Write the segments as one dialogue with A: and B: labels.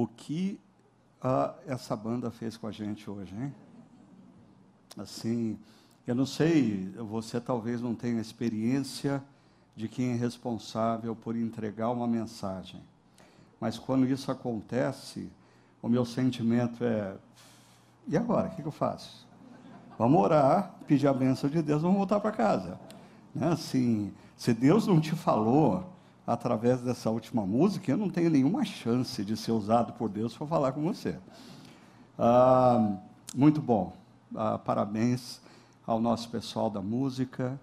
A: o que essa banda fez com a gente hoje, hein? Assim, eu não sei, você talvez não tenha experiência de quem é responsável por entregar uma mensagem. Mas quando isso acontece, o meu sentimento é: e agora? O que eu faço? Vamos orar, pedir a bênção de Deus, vamos voltar para casa. Né? Assim, se Deus não te falou através dessa última música, eu não tenho nenhuma chance de ser usado por Deus para falar com você. Ah, muito bom. Ah, parabéns ao nosso pessoal da música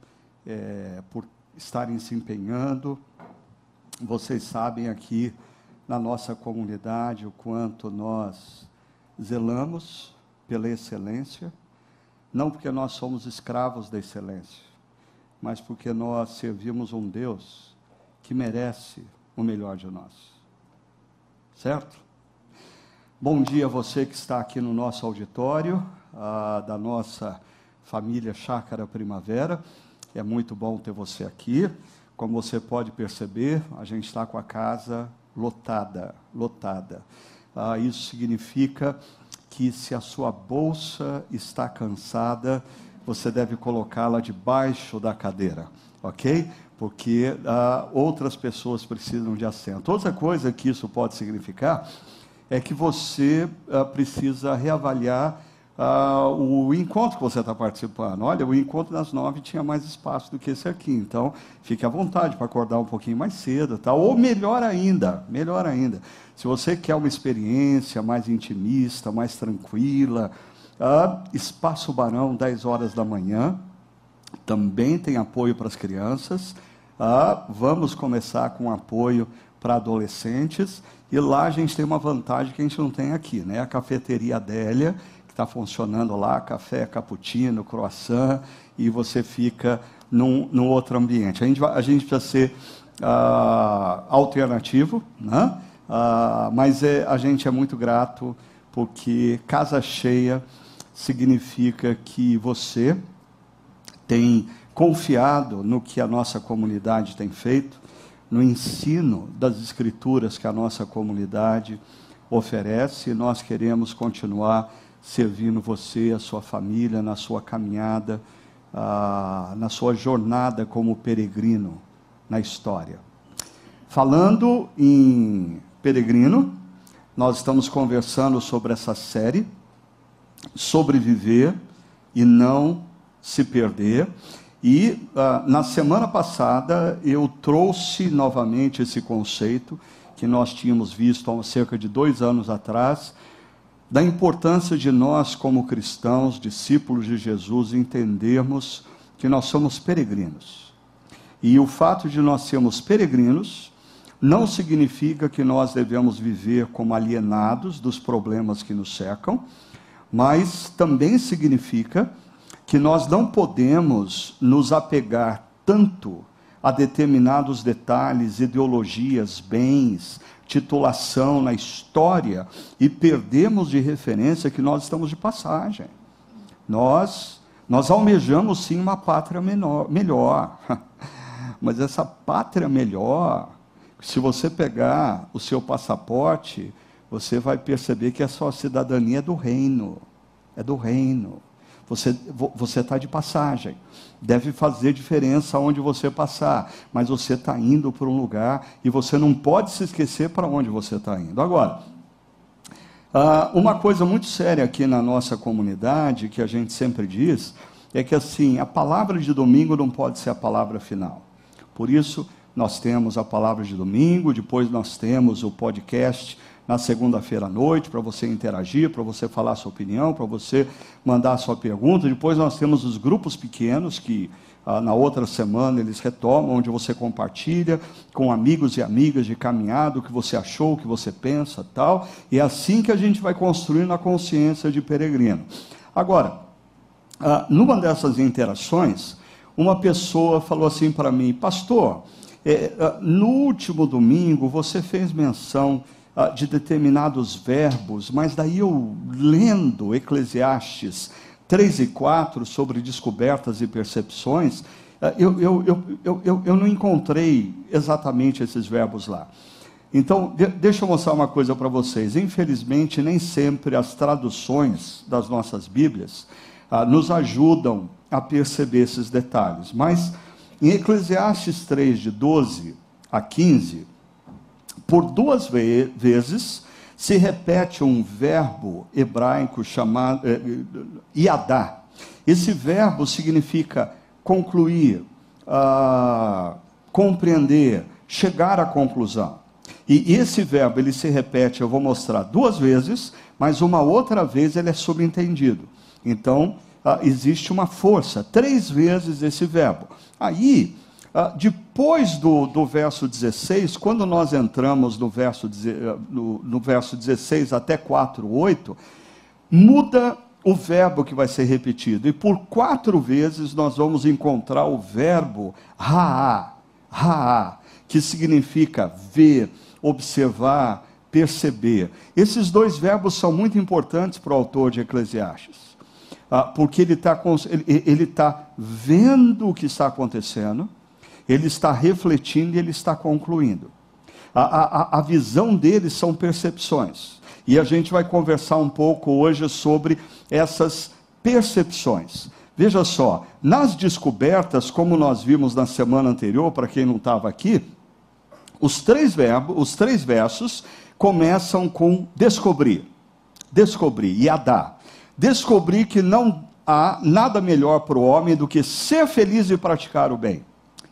A: é, por estarem se empenhando. Vocês sabem aqui na nossa comunidade o quanto nós zelamos pela excelência, não porque nós somos escravos da excelência, mas porque nós servimos um Deus que merece o melhor de nós. Certo? Bom dia a você que está aqui no nosso auditório, ah, da nossa família Chácara Primavera. É muito bom ter você aqui. Como você pode perceber, a gente está com a casa lotada, lotada. Ah, isso significa que se a sua bolsa está cansada, você deve colocá-la debaixo da cadeira, ok? Porque ah, outras pessoas precisam de assento. Outra coisa que isso pode significar é que você ah, precisa reavaliar ah, o encontro que você está participando. Olha, o encontro das nove tinha mais espaço do que esse aqui, então fique à vontade para acordar um pouquinho mais cedo, tá? Ou melhor ainda, melhor ainda, se você quer uma experiência mais intimista, mais tranquila, Espaço Barão, 10 horas da manhã, também tem apoio para as crianças. Ah, vamos começar com apoio para adolescentes. E lá a gente tem uma vantagem que a gente não tem aqui, né? A cafeteria Adélia, está funcionando lá, café, cappuccino, croissant, e você fica num, num outro ambiente. A gente, a gente precisa ser uh, alternativo, né? Uh, mas é, a gente é muito grato porque casa cheia significa que você tem confiado no que a nossa comunidade tem feito, no ensino das escrituras que a nossa comunidade oferece, e nós queremos continuar servindo você, a sua família, na sua caminhada, ah, na sua jornada como peregrino na história. Falando em peregrino, nós estamos conversando sobre essa série, sobreviver e não se perder. E ah, na semana passada eu trouxe novamente esse conceito que nós tínhamos visto há cerca de dois anos atrás da importância de nós, como cristãos, discípulos de Jesus, entendermos que nós somos peregrinos. E o fato de nós sermos peregrinos não significa que nós devemos viver como alienados dos problemas que nos cercam, mas também significa que nós não podemos nos apegar tanto a determinados detalhes, ideologias, bens, titulação na história e perdemos de referência que nós estamos de passagem. Nós nós almejamos sim uma pátria menor, melhor. Mas essa pátria melhor, se você pegar o seu passaporte, você vai perceber que a sua cidadania é do reino. É do reino. Você está de passagem. Deve fazer diferença onde você passar, mas você está indo para um lugar e você não pode se esquecer para onde você está indo. Agora, ah, uma coisa muito séria aqui na nossa comunidade, que a gente sempre diz, é que assim, a palavra de domingo não pode ser a palavra final. Por isso, nós temos a palavra de domingo, depois nós temos o podcast na segunda-feira à noite para você interagir, para você falar a sua opinião, para você mandar a sua pergunta. Depois nós temos os grupos pequenos que ah, na outra semana eles retomam, onde você compartilha com amigos e amigas de caminhada o que você achou, o que você pensa, tal. E é assim que a gente vai construindo a consciência de peregrino. Agora, ah, numa dessas interações, uma pessoa falou assim para mim, pastor, é, ah, no último domingo você fez menção de determinados verbos, mas daí eu lendo Eclesiastes 3 e 4 sobre descobertas e percepções, ah, eu, eu, eu, eu, eu, não encontrei exatamente esses verbos lá. Então, de, deixa eu mostrar uma coisa para vocês. Infelizmente, nem sempre as traduções das nossas Bíblias ah, nos ajudam a perceber esses detalhes. Mas em Eclesiastes 3, de 12 a 15, por duas ve vezes se repete um verbo hebraico chamado eh, iadá. Esse verbo significa concluir, ah, compreender, chegar à conclusão. E esse verbo ele se repete, eu vou mostrar duas vezes, mas uma outra vez ele é subentendido. Então, ah, existe uma força, três vezes esse verbo. Aí, ah, depois do, do verso 16, quando nós entramos no verso, ah, no, no verso 16 até 4, 8, muda o verbo que vai ser repetido. E por quatro vezes nós vamos encontrar o verbo raá, raá, que significa ver, observar, perceber. Esses dois verbos são muito importantes para o autor de Eclesiastes. Ah, porque ele está ele, ele tá vendo o que está acontecendo, ele está refletindo e ele está concluindo. A, a, a visão dele são percepções. E a gente vai conversar um pouco hoje sobre essas percepções. Veja só, nas descobertas, como nós vimos na semana anterior, para quem não estava aqui, os três verbos, os três versos começam com descobrir, descobrir e a dar. Descobrir que não há nada melhor para o homem do que ser feliz e praticar o bem.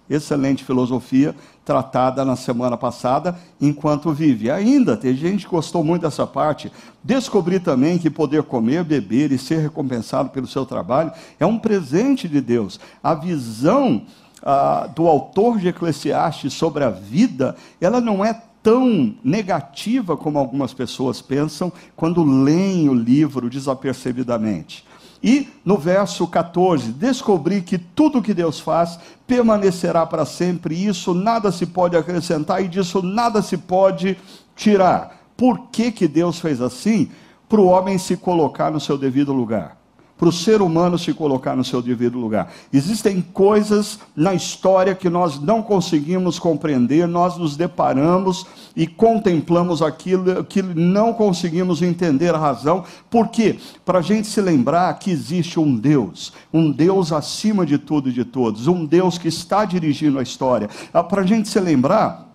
A: Excelente filosofia tratada na semana passada, enquanto vive. Ainda tem gente que gostou muito dessa parte. Descobri também que poder comer, beber e ser recompensado pelo seu trabalho é um presente de Deus. A visão ah, do autor de Eclesiastes sobre a vida, ela não é tão negativa como algumas pessoas pensam quando leem o livro desapercebidamente. E no verso 14, descobri que tudo que Deus faz permanecerá para sempre, e isso nada se pode acrescentar e disso nada se pode tirar. Por que, que Deus fez assim? Para o homem se colocar no seu devido lugar para o ser humano se colocar no seu devido lugar. Existem coisas na história que nós não conseguimos compreender, nós nos deparamos e contemplamos aquilo que não conseguimos entender a razão. Por quê? Para a gente se lembrar que existe um Deus, um Deus acima de tudo e de todos, um Deus que está dirigindo a história. Ah, para a gente se lembrar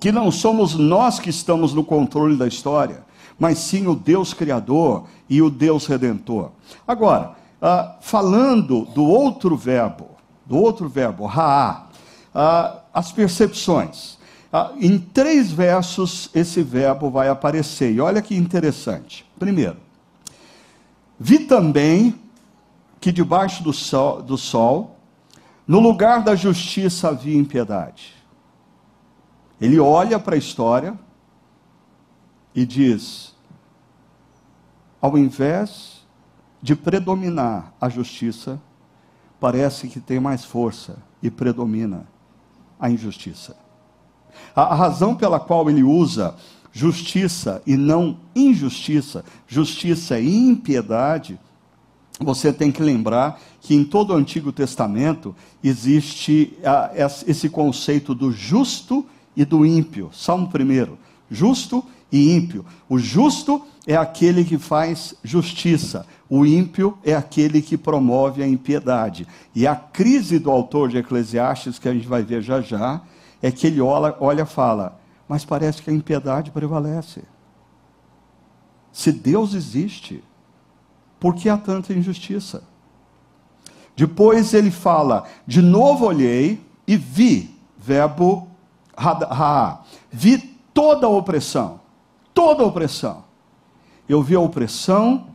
A: que não somos nós que estamos no controle da história mas sim o Deus Criador e o Deus Redentor. Agora, ah, falando do outro verbo, do outro verbo, raá, ah, as percepções. Ah, em três versos esse verbo vai aparecer, e olha que interessante. Primeiro, vi também que debaixo do sol, do sol no lugar da justiça havia impiedade. Ele olha para a história e diz: ao invés de predominar a justiça, parece que tem mais força e predomina a injustiça. A, a razão pela qual ele usa justiça e não injustiça, justiça e impiedade, você tem que lembrar que em todo o Antigo Testamento existe esse conceito do justo e do ímpio. Salmo primeiro, justo e ímpio. O justo é aquele que faz justiça, o ímpio é aquele que promove a impiedade. E a crise do autor de Eclesiastes, que a gente vai ver já já, é que ele olha, e fala: mas parece que a impiedade prevalece. Se Deus existe, por que há tanta injustiça? Depois ele fala: de novo olhei e vi, verbo ha, vi toda a opressão, toda opressão eu vi a opressão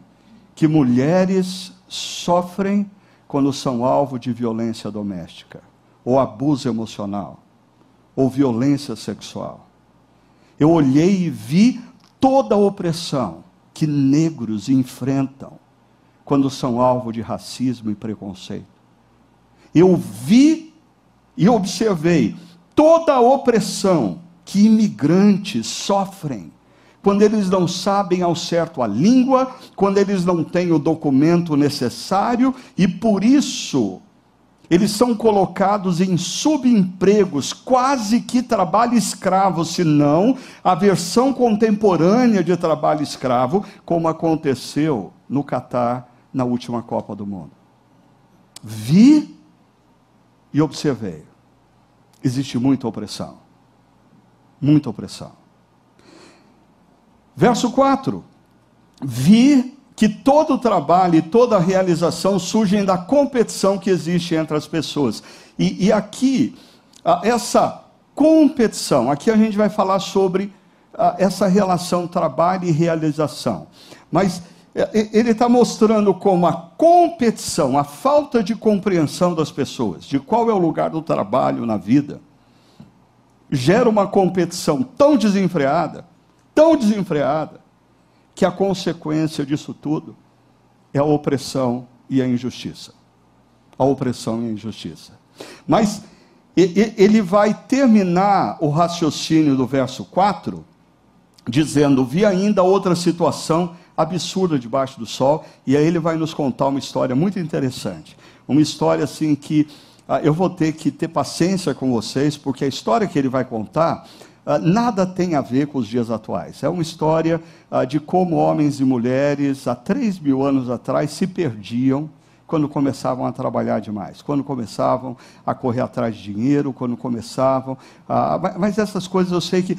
A: que mulheres sofrem quando são alvo de violência doméstica, ou abuso emocional, ou violência sexual. Eu olhei e vi toda a opressão que negros enfrentam quando são alvo de racismo e preconceito. Eu vi e observei toda a opressão que imigrantes sofrem quando eles não sabem ao certo a língua, quando eles não têm o documento necessário, e por isso eles são colocados em subempregos, quase que trabalho escravo, se não a versão contemporânea de trabalho escravo, como aconteceu no Catar na última Copa do Mundo. Vi e observei. Existe muita opressão. Muita opressão. Verso 4. Vi que todo o trabalho e toda a realização surgem da competição que existe entre as pessoas. E, e aqui, essa competição, aqui a gente vai falar sobre essa relação trabalho e realização. Mas é, ele está mostrando como a competição, a falta de compreensão das pessoas, de qual é o lugar do trabalho na vida, gera uma competição tão desenfreada, tão desenfreada, que a consequência disso tudo é a opressão e a injustiça. A opressão e a injustiça. Mas ele vai terminar o raciocínio do verso 4 dizendo: Vi ainda outra situação absurda debaixo do sol, e aí ele vai nos contar uma história muito interessante. Uma história assim que ah, eu vou ter que ter paciência com vocês, porque a história que ele vai contar nada tem a ver com os dias atuais. É uma história ah, de como homens e mulheres, há três mil anos atrás, se perdiam quando começavam a trabalhar demais, quando começavam a correr atrás de dinheiro, quando começavam. mas essas coisas eu sei que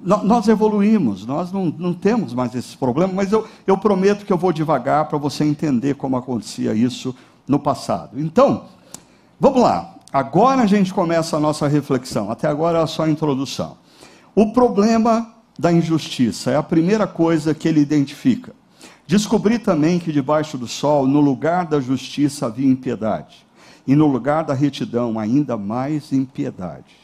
A: nós evoluímos, nós não, não temos mais esses problemas, mas eu, eu prometo que eu vou devagar para você entender como acontecia isso no passado. Então, vamos lá. Agora a gente começa a nossa reflexão. Até agora é só a introdução. O problema da injustiça é a primeira coisa que ele identifica. Descobri também que debaixo do sol, no lugar da justiça havia impiedade, e no lugar da retidão, ainda mais impiedade.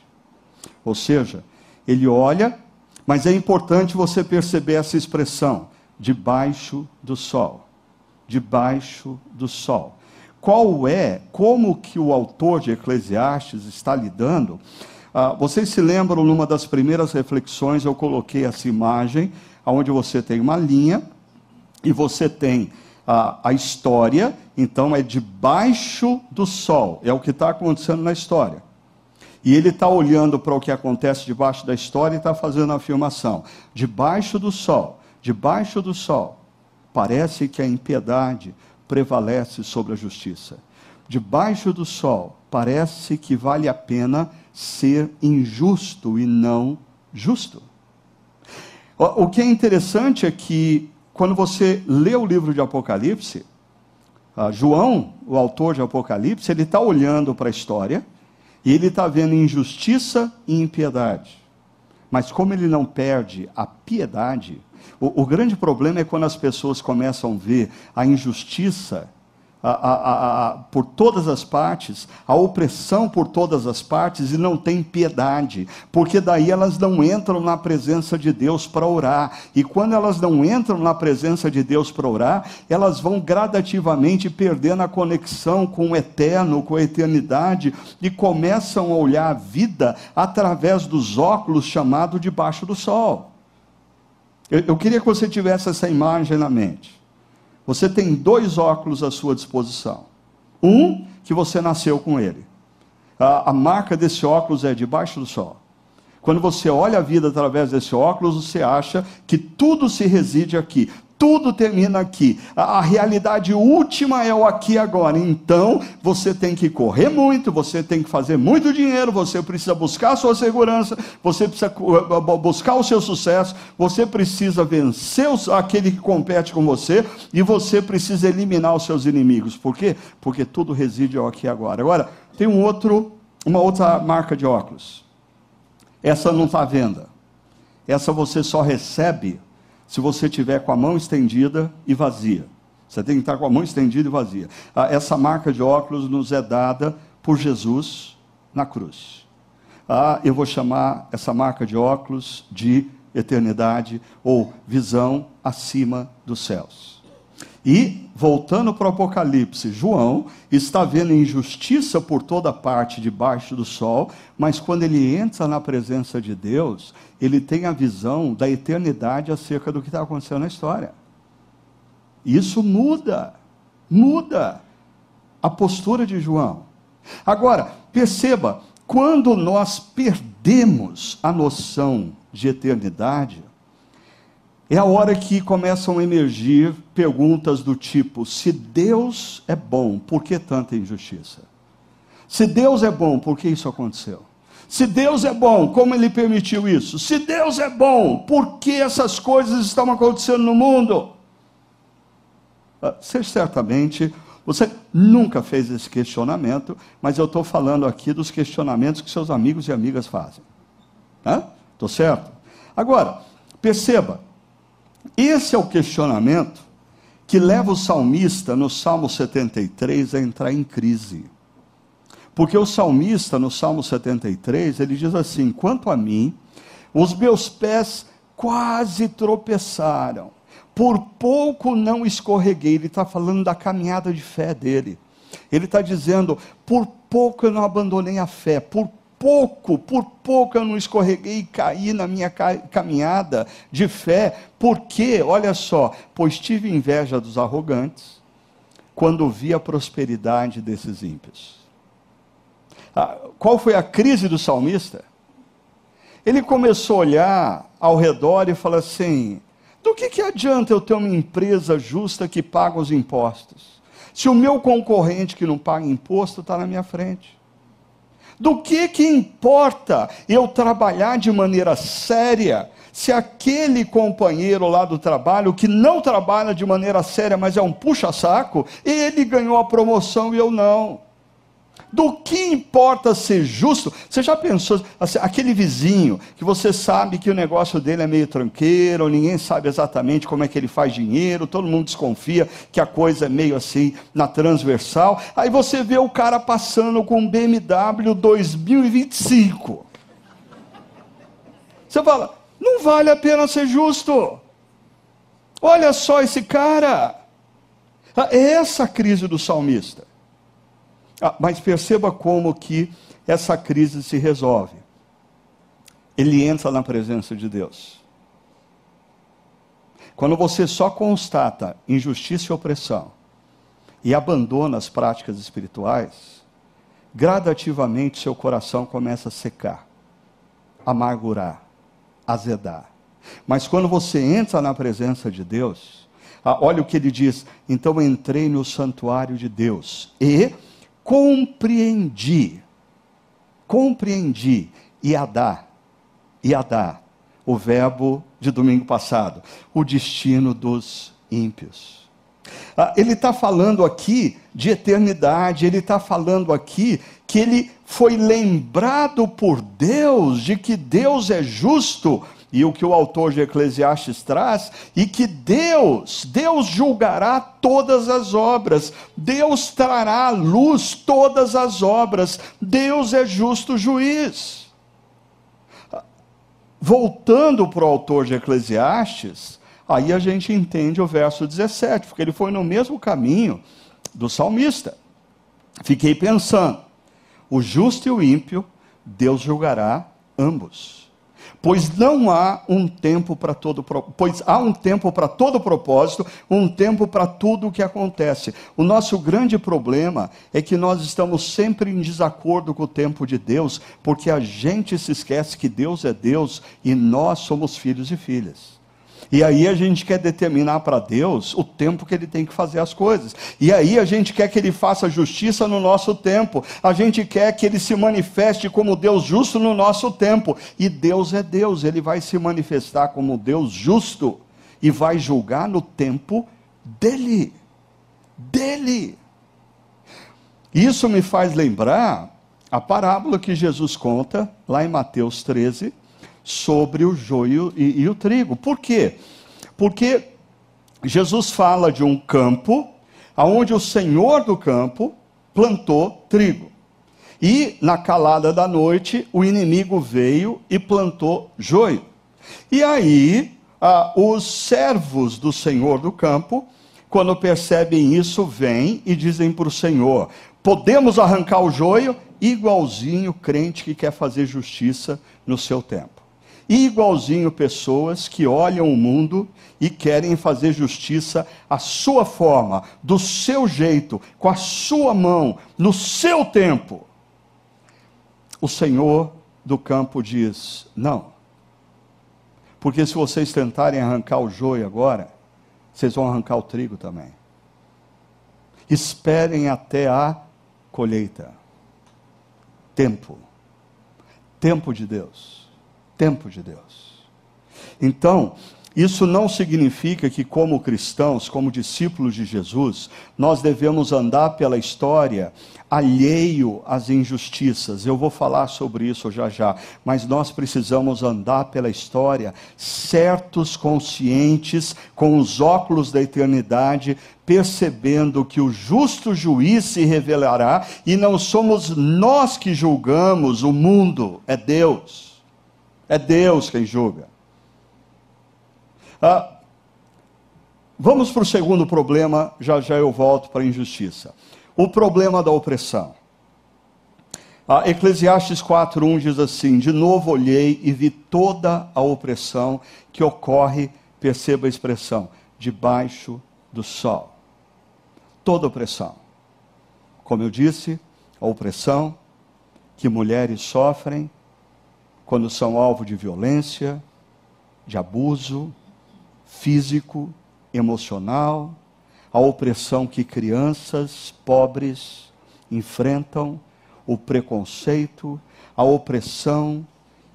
A: Ou seja, ele olha, mas é importante você perceber essa expressão, debaixo do sol. Debaixo do sol. Qual é, como que o autor de Eclesiastes está lidando ah, vocês se lembram, numa das primeiras reflexões, eu coloquei essa imagem, onde você tem uma linha e você tem a, a história, então é debaixo do sol, é o que está acontecendo na história. E ele está olhando para o que acontece debaixo da história e está fazendo a afirmação. Debaixo do sol, debaixo do sol, parece que a impiedade prevalece sobre a justiça. Debaixo do sol, parece que vale a pena ser injusto e não justo. O que é interessante é que, quando você lê o livro de Apocalipse, João, o autor de Apocalipse, ele está olhando para a história e ele está vendo injustiça e impiedade. Mas como ele não perde a piedade, o, o grande problema é quando as pessoas começam a ver a injustiça a, a, a, por todas as partes, a opressão por todas as partes e não tem piedade, porque daí elas não entram na presença de Deus para orar. E quando elas não entram na presença de Deus para orar, elas vão gradativamente perdendo a conexão com o eterno, com a eternidade e começam a olhar a vida através dos óculos chamado debaixo do sol. Eu, eu queria que você tivesse essa imagem na mente. Você tem dois óculos à sua disposição. Um, que você nasceu com ele. A, a marca desse óculos é debaixo do sol. Quando você olha a vida através desse óculos, você acha que tudo se reside aqui tudo termina aqui. A, a, realidade última é o aqui agora. Então, você tem que correr muito, você tem que fazer muito dinheiro, você precisa buscar a sua segurança, você precisa buscar o seu sucesso, você precisa vencer os, aquele que compete com você e você precisa eliminar os seus inimigos. Por quê? Porque tudo reside ao aqui agora. Agora, tem um outro, uma outra marca de óculos. Essa não está à venda. Essa você só recebe se você tiver com a mão estendida e vazia. Você tem que estar com a mão estendida e vazia. Ah, essa marca de óculos nos é dada por Jesus na cruz. Ah, eu vou chamar essa marca de óculos de eternidade ou visão acima dos céus. E, voltando para o Apocalipse, João está vendo injustiça por toda parte debaixo do sol, mas quando ele entra na presença de Deus, ele tem a visão da eternidade acerca do que está acontecendo na história. Isso muda, muda a postura de João. Agora, perceba, quando nós perdemos a noção de eternidade, é a hora que começam a emergir perguntas do tipo: se Deus é bom, por que tanta injustiça? Se Deus é bom, por que isso aconteceu? Se Deus é bom, como ele permitiu isso? Se Deus é bom, por que essas coisas estão acontecendo no mundo? Ah, você certamente, você nunca fez esse questionamento, mas eu estou falando aqui dos questionamentos que seus amigos e amigas fazem. Estou certo? Agora, perceba, esse é o questionamento que leva o salmista, no Salmo 73, a entrar em crise. Porque o salmista, no Salmo 73, ele diz assim: Quanto a mim, os meus pés quase tropeçaram, por pouco não escorreguei. Ele está falando da caminhada de fé dele. Ele está dizendo: Por pouco eu não abandonei a fé, por pouco, por pouco eu não escorreguei e caí na minha caminhada de fé. Por quê? Olha só, pois tive inveja dos arrogantes quando vi a prosperidade desses ímpios. Ah, qual foi a crise do salmista? Ele começou a olhar ao redor e falar assim: do que, que adianta eu ter uma empresa justa que paga os impostos? Se o meu concorrente que não paga imposto está na minha frente. Do que que importa eu trabalhar de maneira séria se aquele companheiro lá do trabalho que não trabalha de maneira séria, mas é um puxa-saco, ele ganhou a promoção e eu não? Do que importa ser justo? Você já pensou, assim, aquele vizinho que você sabe que o negócio dele é meio tranqueiro, ninguém sabe exatamente como é que ele faz dinheiro, todo mundo desconfia que a coisa é meio assim na transversal. Aí você vê o cara passando com um BMW 2025. Você fala, não vale a pena ser justo. Olha só esse cara. É essa a crise do salmista. Ah, mas perceba como que essa crise se resolve. Ele entra na presença de Deus. Quando você só constata injustiça e opressão e abandona as práticas espirituais, gradativamente seu coração começa a secar, amargurar, azedar. Mas quando você entra na presença de Deus, ah, olha o que ele diz: então entrei no santuário de Deus e compreendi, compreendi, a dar, o verbo de domingo passado, o destino dos ímpios. Ah, ele está falando aqui de eternidade, ele está falando aqui que ele foi lembrado por Deus de que Deus é justo e o que o autor de Eclesiastes traz, e que Deus, Deus julgará todas as obras, Deus trará à luz todas as obras, Deus é justo juiz. Voltando para o autor de Eclesiastes, aí a gente entende o verso 17, porque ele foi no mesmo caminho do salmista. Fiquei pensando, o justo e o ímpio, Deus julgará ambos pois não há um tempo para todo pois há um tempo para todo propósito, um tempo para tudo o que acontece. O nosso grande problema é que nós estamos sempre em desacordo com o tempo de Deus, porque a gente se esquece que Deus é Deus e nós somos filhos e filhas. E aí a gente quer determinar para Deus o tempo que ele tem que fazer as coisas. E aí a gente quer que ele faça justiça no nosso tempo. A gente quer que ele se manifeste como Deus justo no nosso tempo. E Deus é Deus, ele vai se manifestar como Deus justo e vai julgar no tempo dele. Dele. Isso me faz lembrar a parábola que Jesus conta lá em Mateus 13, sobre o joio e, e o trigo. Por quê? Porque Jesus fala de um campo aonde o senhor do campo plantou trigo. E na calada da noite, o inimigo veio e plantou joio. E aí, ah, os servos do senhor do campo, quando percebem isso, vêm e dizem para o senhor: podemos arrancar o joio? Igualzinho o crente que quer fazer justiça no seu tempo. Igualzinho pessoas que olham o mundo e querem fazer justiça à sua forma, do seu jeito, com a sua mão, no seu tempo. O Senhor do campo diz: não. Porque se vocês tentarem arrancar o joio agora, vocês vão arrancar o trigo também. Esperem até a colheita. Tempo. Tempo de Deus. Tempo de Deus. Então, isso não significa que, como cristãos, como discípulos de Jesus, nós devemos andar pela história alheio às injustiças. Eu vou falar sobre isso já já, mas nós precisamos andar pela história certos, conscientes, com os óculos da eternidade, percebendo que o justo juiz se revelará e não somos nós que julgamos o mundo, é Deus. É Deus quem julga. Ah, vamos para o segundo problema, já já eu volto para a injustiça. O problema da opressão. Ah, Eclesiastes 4:1 diz assim: De novo olhei e vi toda a opressão que ocorre, perceba a expressão, debaixo do sol. Toda opressão. Como eu disse, a opressão que mulheres sofrem quando são alvo de violência, de abuso, físico, emocional, a opressão que crianças pobres enfrentam, o preconceito, a opressão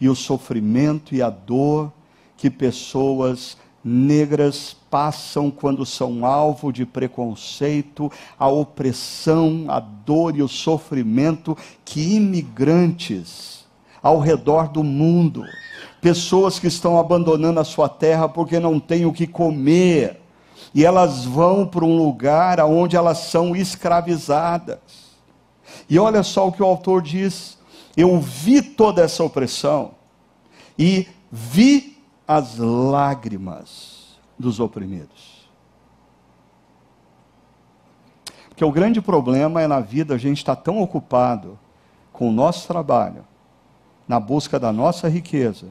A: e o sofrimento e a dor que pessoas negras passam quando são alvo de preconceito, a opressão, a dor e o sofrimento que imigrantes ao redor do mundo pessoas que estão abandonando a sua terra porque não têm o que comer, e elas vão para um lugar onde elas são escravizadas. E olha só o que o autor diz: eu vi toda essa opressão e vi as lágrimas dos oprimidos. Porque o grande problema é na vida a gente está tão ocupado com o nosso trabalho, na busca da nossa riqueza,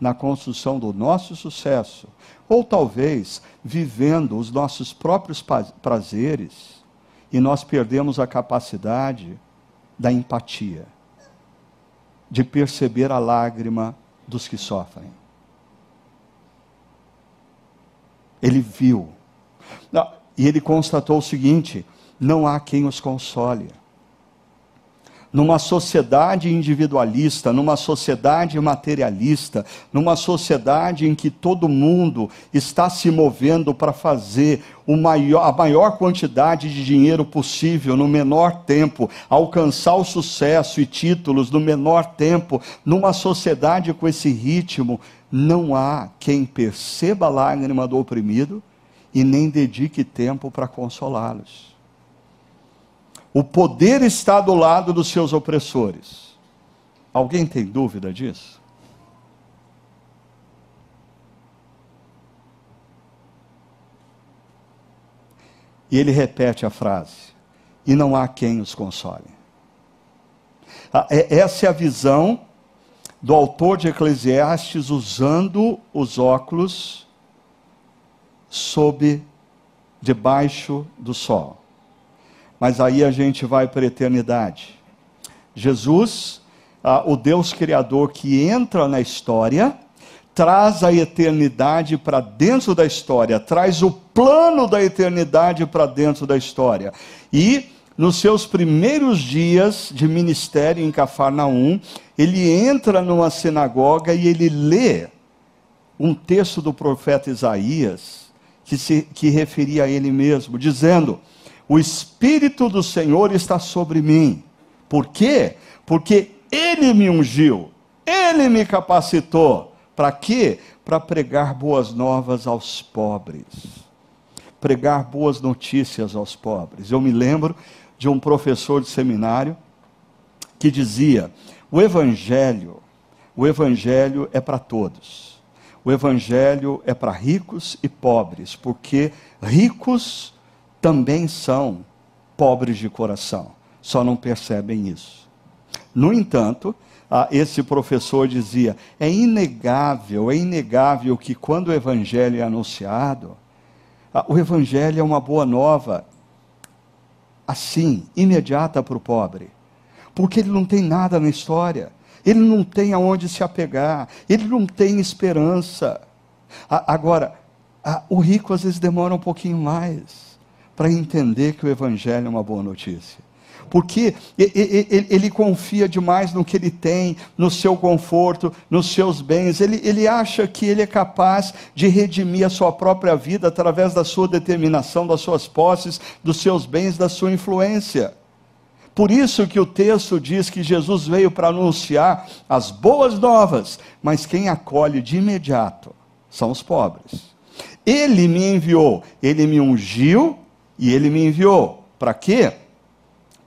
A: na construção do nosso sucesso, ou talvez vivendo os nossos próprios prazeres, e nós perdemos a capacidade da empatia, de perceber a lágrima dos que sofrem. Ele viu, e ele constatou o seguinte: não há quem os console numa sociedade individualista, numa sociedade materialista, numa sociedade em que todo mundo está se movendo para fazer maior, a maior quantidade de dinheiro possível no menor tempo, alcançar o sucesso e títulos no menor tempo, numa sociedade com esse ritmo, não há quem perceba a lágrima do oprimido e nem dedique tempo para consolá-los. O poder está do lado dos seus opressores. Alguém tem dúvida disso? E ele repete a frase: e não há quem os console. Ah, é, essa é a visão do autor de Eclesiastes usando os óculos sob debaixo do sol mas aí a gente vai para a eternidade. Jesus, ah, o Deus Criador que entra na história, traz a eternidade para dentro da história, traz o plano da eternidade para dentro da história. E nos seus primeiros dias de ministério em Cafarnaum, ele entra numa sinagoga e ele lê um texto do profeta Isaías que se que referia a ele mesmo, dizendo: o Espírito do Senhor está sobre mim. Por quê? Porque Ele me ungiu, Ele me capacitou. Para quê? Para pregar boas novas aos pobres. Pregar boas notícias aos pobres. Eu me lembro de um professor de seminário que dizia: o Evangelho, o Evangelho é para todos. O Evangelho é para ricos e pobres, porque ricos também são pobres de coração, só não percebem isso. No entanto, ah, esse professor dizia: é inegável, é inegável que quando o evangelho é anunciado, ah, o evangelho é uma boa nova, assim, imediata para o pobre, porque ele não tem nada na história, ele não tem aonde se apegar, ele não tem esperança. Ah, agora, o rico às vezes demora um pouquinho mais para entender que o evangelho é uma boa notícia porque ele, confia demais no que ele tem, no seu conforto, nos seus bens. Ele, ele acha que ele é capaz de redimir a sua própria vida através da sua determinação, das suas posses, dos seus bens, da sua influência. Por isso que o texto diz que Jesus veio para anunciar as boas novas, mas quem acolhe de imediato são os pobres. Ele me enviou, ele me ungiu e ele me enviou. Para quê?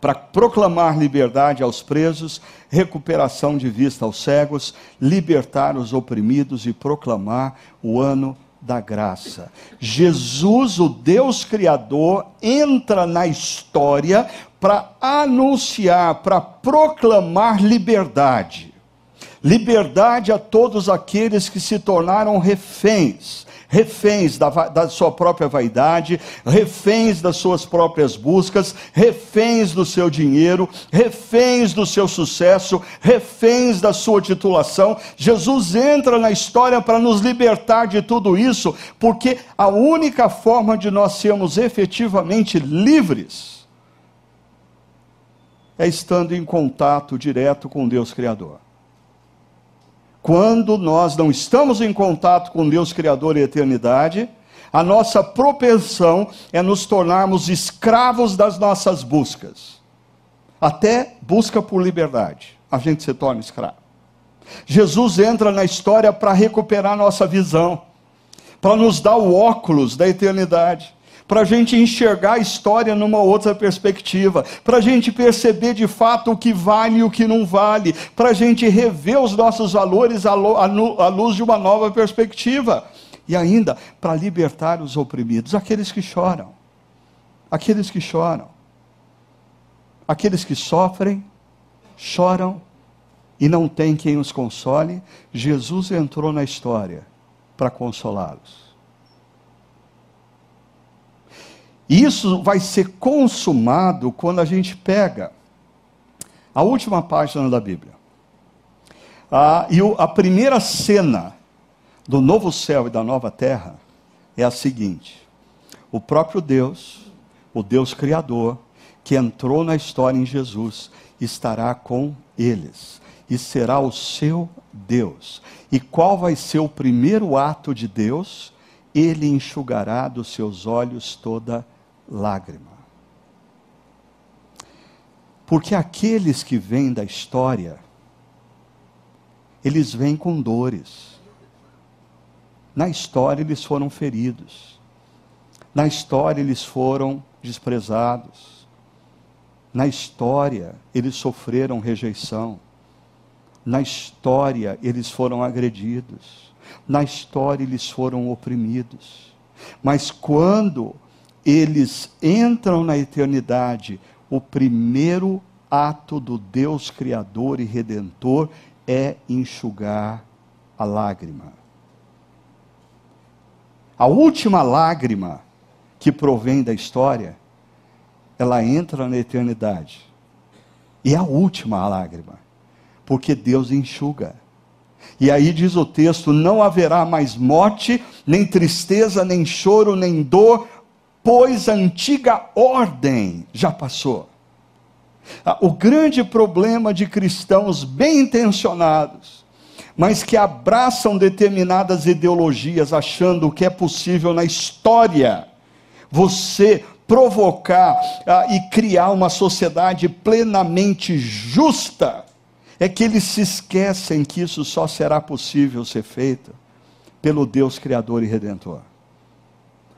A: para proclamar liberdade aos presos, recuperação de vista aos cegos, libertar os oprimidos e proclamar o ano da graça. Jesus, o Deus Criador, entra na história para anunciar, para proclamar liberdade. Liberdade a todos aqueles que se tornaram reféns reféns da, da sua própria vaidade, reféns das suas próprias buscas, reféns do seu dinheiro, reféns do seu sucesso, reféns da sua titulação. Jesus entra na história para nos libertar de tudo isso, porque a única forma de nós sermos efetivamente livres é estando em contato direto com Deus Criador. Quando nós não estamos em contato com Deus Criador e eternidade, a nossa propensão é nos tornarmos escravos das nossas buscas. Até busca por liberdade, a gente se torna escravo. Jesus entra na história para recuperar nossa visão, para nos dar o óculos da eternidade para a gente enxergar a história numa outra perspectiva, para a gente perceber de fato o que vale e o que não vale, para a gente rever os nossos valores à luz de uma nova perspectiva. E ainda para libertar os oprimidos, aqueles que choram, aqueles que choram, aqueles que sofrem, choram e não tem quem os console. Jesus entrou na história para consolá-los. Isso vai ser consumado quando a gente pega a última página da Bíblia. Ah, e o, a primeira cena do novo céu e da nova terra é a seguinte: o próprio Deus, o Deus Criador, que entrou na história em Jesus, estará com eles e será o seu Deus. E qual vai ser o primeiro ato de Deus? Ele enxugará dos seus olhos toda a lágrima. Porque aqueles que vêm da história, eles vêm com dores. Na história eles foram feridos. Na história eles foram desprezados. Na história eles sofreram rejeição. Na história eles foram agredidos. Na história eles foram oprimidos. Mas quando eles entram na eternidade, o primeiro ato do Deus Criador e Redentor é enxugar a lágrima. A última lágrima que provém da história, ela entra na eternidade. E é a última lágrima, porque Deus enxuga. E aí diz o texto: não haverá mais morte, nem tristeza, nem choro, nem dor, pois a antiga ordem já passou. Ah, o grande problema de cristãos bem intencionados, mas que abraçam determinadas ideologias achando que é possível na história você provocar ah, e criar uma sociedade plenamente justa, é que eles se esquecem que isso só será possível ser feito pelo Deus Criador e Redentor.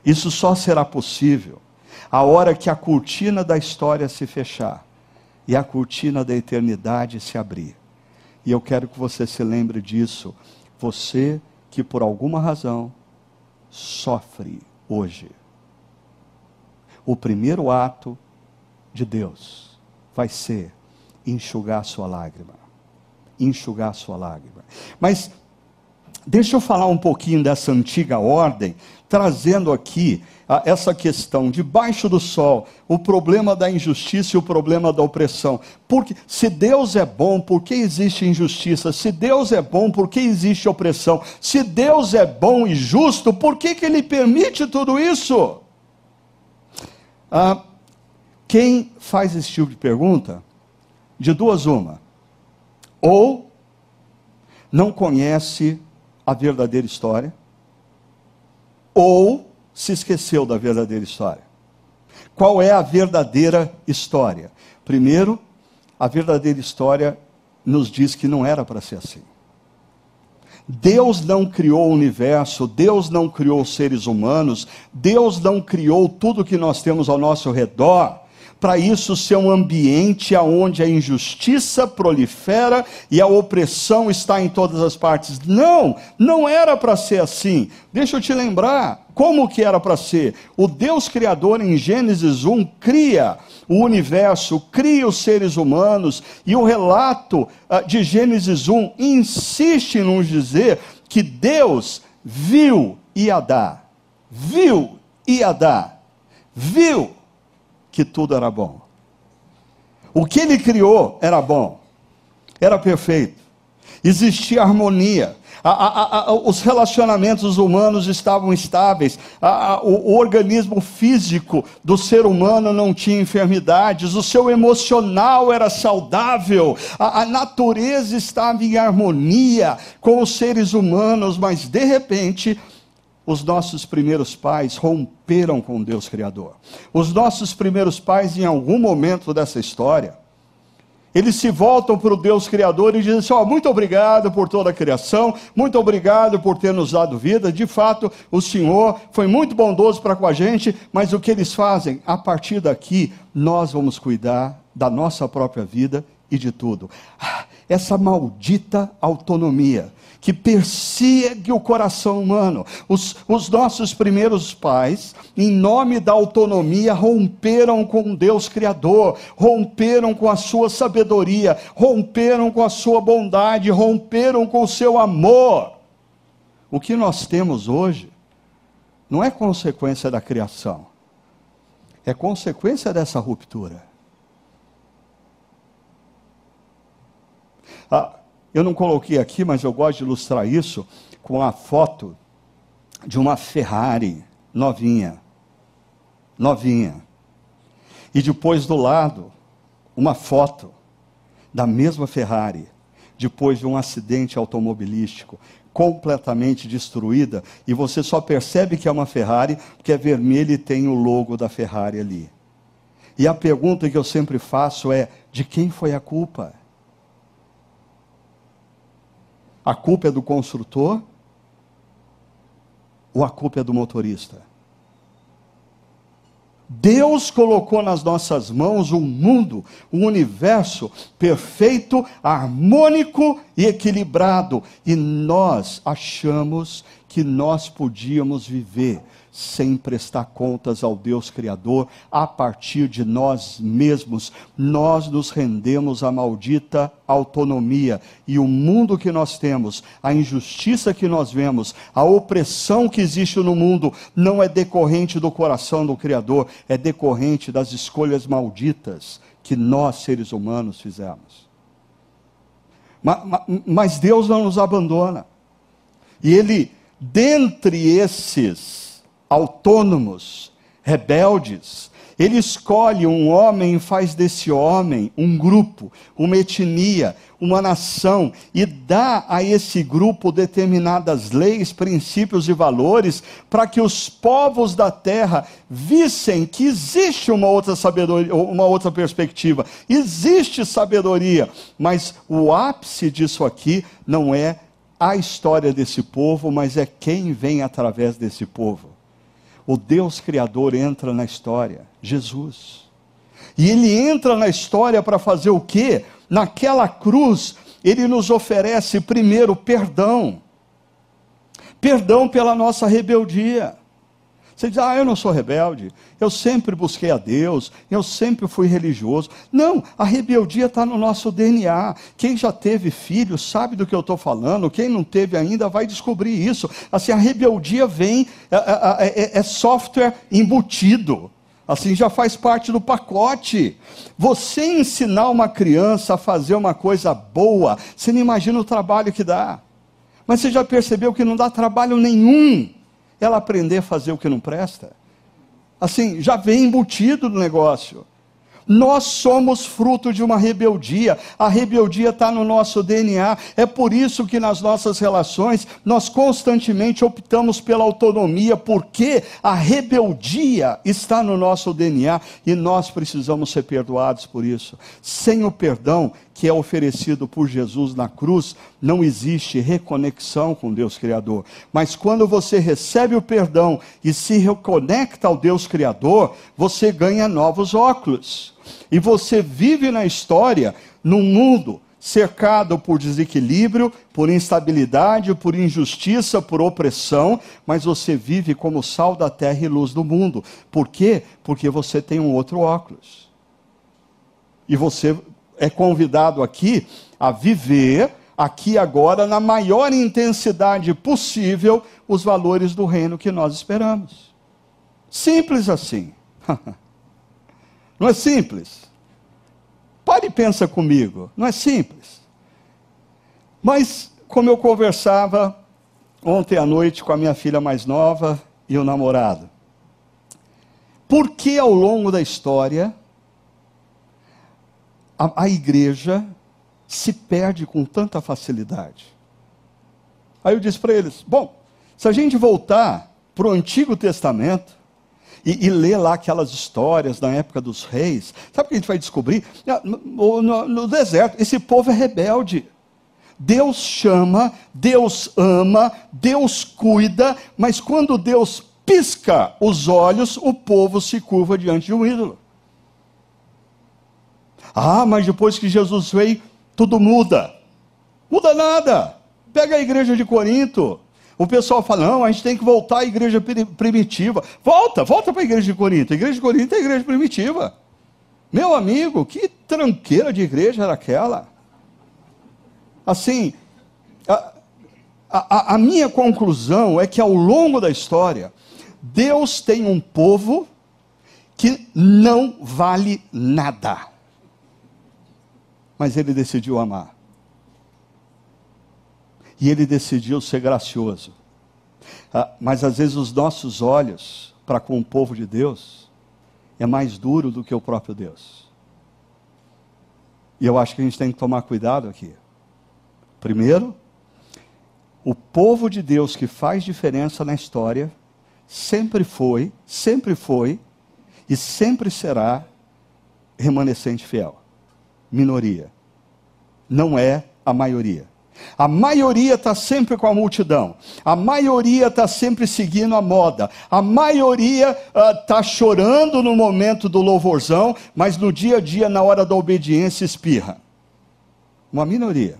A: Isso só será possível a hora que a cortina da história se fechar e a cortina da eternidade se abrir. E eu quero que você se lembre disso. Você que por alguma razão sofre hoje. O primeiro ato de Deus vai ser enxugar sua lágrima. enxugar sua lágrima. Mas deixa eu falar um pouquinho dessa antiga ordem, trazendo aqui ah, essa questão debaixo do sol, o problema da injustiça e o problema da opressão. Porque se Deus é bom, por que existe injustiça? Se Deus é bom, por que existe opressão? Se Deus é bom e justo, por que, que Ele permite tudo isso? Ah, quem faz esse tipo de pergunta, de duas uma, ou não conhece a verdadeira história, ou se esqueceu da verdadeira história. Qual é a verdadeira história? Primeiro, a verdadeira história nos diz que não era para ser assim. Deus não criou o universo, Deus não criou os seres humanos, Deus não criou tudo que nós temos ao nosso redor para isso ser um ambiente onde a injustiça prolifera e a opressão está em todas as partes. Não, não era para ser assim. Deixa eu te lembrar como que era para ser. O Deus criador em Gênesis 1 cria o universo, cria os seres humanos, e o relato uh, de Gênesis 1 insiste em nos dizer que Deus viu e ia dar. Viu e ia dar. Viu que tudo era bom. O que ele criou era bom, era perfeito, existia harmonia. A, a, a, os relacionamentos humanos estavam estáveis, o, o organismo físico do ser humano não tinha enfermidades, o seu emocional era saudável, a natureza estava em harmonia com os seres humanos, mas de repente os nossos primeiros pais romperam com Deus Criador. Os nossos primeiros pais, em algum momento dessa história, eles se voltam para o Deus Criador e dizem assim: oh, muito obrigado por toda a criação, muito obrigado por ter nos dado vida. De fato, o Senhor foi muito bondoso para com a gente, mas o que eles fazem? A partir daqui, nós vamos cuidar da nossa própria vida e de tudo. Ah, essa maldita autonomia que persegue o coração humano. Os, os nossos primeiros pais, em nome da autonomia, romperam com Deus Criador, romperam com a sua sabedoria, romperam com a sua bondade, romperam com o seu amor. O que nós temos hoje não é consequência da criação, é consequência dessa ruptura. Ah, eu não coloquei aqui, mas eu gosto de ilustrar isso com a foto de uma Ferrari novinha. Novinha. E depois do lado, uma foto da mesma Ferrari, depois de um acidente automobilístico, completamente destruída, e você só percebe que é uma Ferrari porque é vermelha e tem o logo da Ferrari ali. E a pergunta que eu sempre faço é: de quem foi a culpa? A culpa é do construtor ou a culpa é do motorista? Deus colocou nas nossas mãos um mundo, um universo perfeito, harmônico e equilibrado, e nós achamos que nós podíamos viver sem prestar contas ao Deus Criador, a partir de nós mesmos, nós nos rendemos à maldita autonomia. E o mundo que nós temos, a injustiça que nós vemos, a opressão que existe no mundo, não é decorrente do coração do Criador, é decorrente das escolhas malditas que nós, seres humanos, fizemos. Mas Deus não nos abandona. E Ele, dentre esses autônomos, rebeldes. Ele escolhe um homem e faz desse homem um grupo, uma etnia, uma nação, e dá a esse grupo determinadas leis, princípios e valores, para que os povos da terra vissem que existe uma outra sabedoria, uma outra perspectiva. Existe sabedoria, mas o ápice disso aqui não é a história desse povo, mas é quem vem através desse povo o Deus Criador entra na história, Jesus. E ele entra na história para fazer o quê? Naquela cruz, ele nos oferece primeiro perdão. Perdão pela nossa rebeldia. Você diz, ah, eu não sou rebelde, eu sempre busquei a Deus, eu sempre fui religioso. Não, a rebeldia está no nosso DNA. Quem já teve filho sabe do que eu estou falando, quem não teve ainda vai descobrir isso. Assim, a rebeldia vem, é, é, é, é software embutido. Assim já faz parte do pacote. Você ensinar uma criança a fazer uma coisa boa, você não imagina o trabalho que dá. Mas você já percebeu que não dá trabalho nenhum ela aprender a fazer o que não presta. Assim, já vem embutido no negócio. Nós somos fruto de uma rebeldia. A rebeldia está no nosso DNA. É por isso que nas nossas relações nós constantemente optamos pela autonomia, porque a rebeldia está no nosso DNA e nós precisamos ser perdoados por isso. Sem o perdão que é oferecido por Jesus na cruz, não existe reconexão com Deus Criador. Mas quando você recebe o perdão e se reconecta ao Deus Criador, você ganha novos óculos. E você vive na história num mundo cercado por desequilíbrio, por instabilidade, por injustiça, por opressão, mas você vive como sal da terra e luz do mundo. Por quê? Porque você tem um outro óculos. E você é convidado aqui a viver aqui agora na maior intensidade possível os valores do reino que nós esperamos. Simples assim. Não é simples? Pare e pensa comigo, não é simples. Mas, como eu conversava ontem à noite com a minha filha mais nova e o namorado, por que ao longo da história a, a igreja se perde com tanta facilidade? Aí eu disse para eles: bom, se a gente voltar para o Antigo Testamento, e, e ler lá aquelas histórias da época dos reis, sabe o que a gente vai descobrir? Ah, no, no, no deserto, esse povo é rebelde. Deus chama, Deus ama, Deus cuida, mas quando Deus pisca os olhos, o povo se curva diante de um ídolo. Ah, mas depois que Jesus veio, tudo muda. Muda nada. Pega a igreja de Corinto. O pessoal fala, não, a gente tem que voltar à igreja primitiva. Volta, volta para a igreja de Corinto. A igreja de Corinto é a igreja primitiva. Meu amigo, que tranqueira de igreja era aquela? Assim, a, a, a minha conclusão é que ao longo da história, Deus tem um povo que não vale nada. Mas ele decidiu amar e ele decidiu ser gracioso. Ah, mas às vezes os nossos olhos para com o povo de Deus é mais duro do que o próprio Deus. E eu acho que a gente tem que tomar cuidado aqui. Primeiro, o povo de Deus que faz diferença na história sempre foi, sempre foi e sempre será remanescente fiel. Minoria. Não é a maioria. A maioria está sempre com a multidão, a maioria está sempre seguindo a moda, a maioria está ah, uh, chorando no momento do louvorzão, mas no dia a dia, na hora da obediência, espirra. Uma minoria.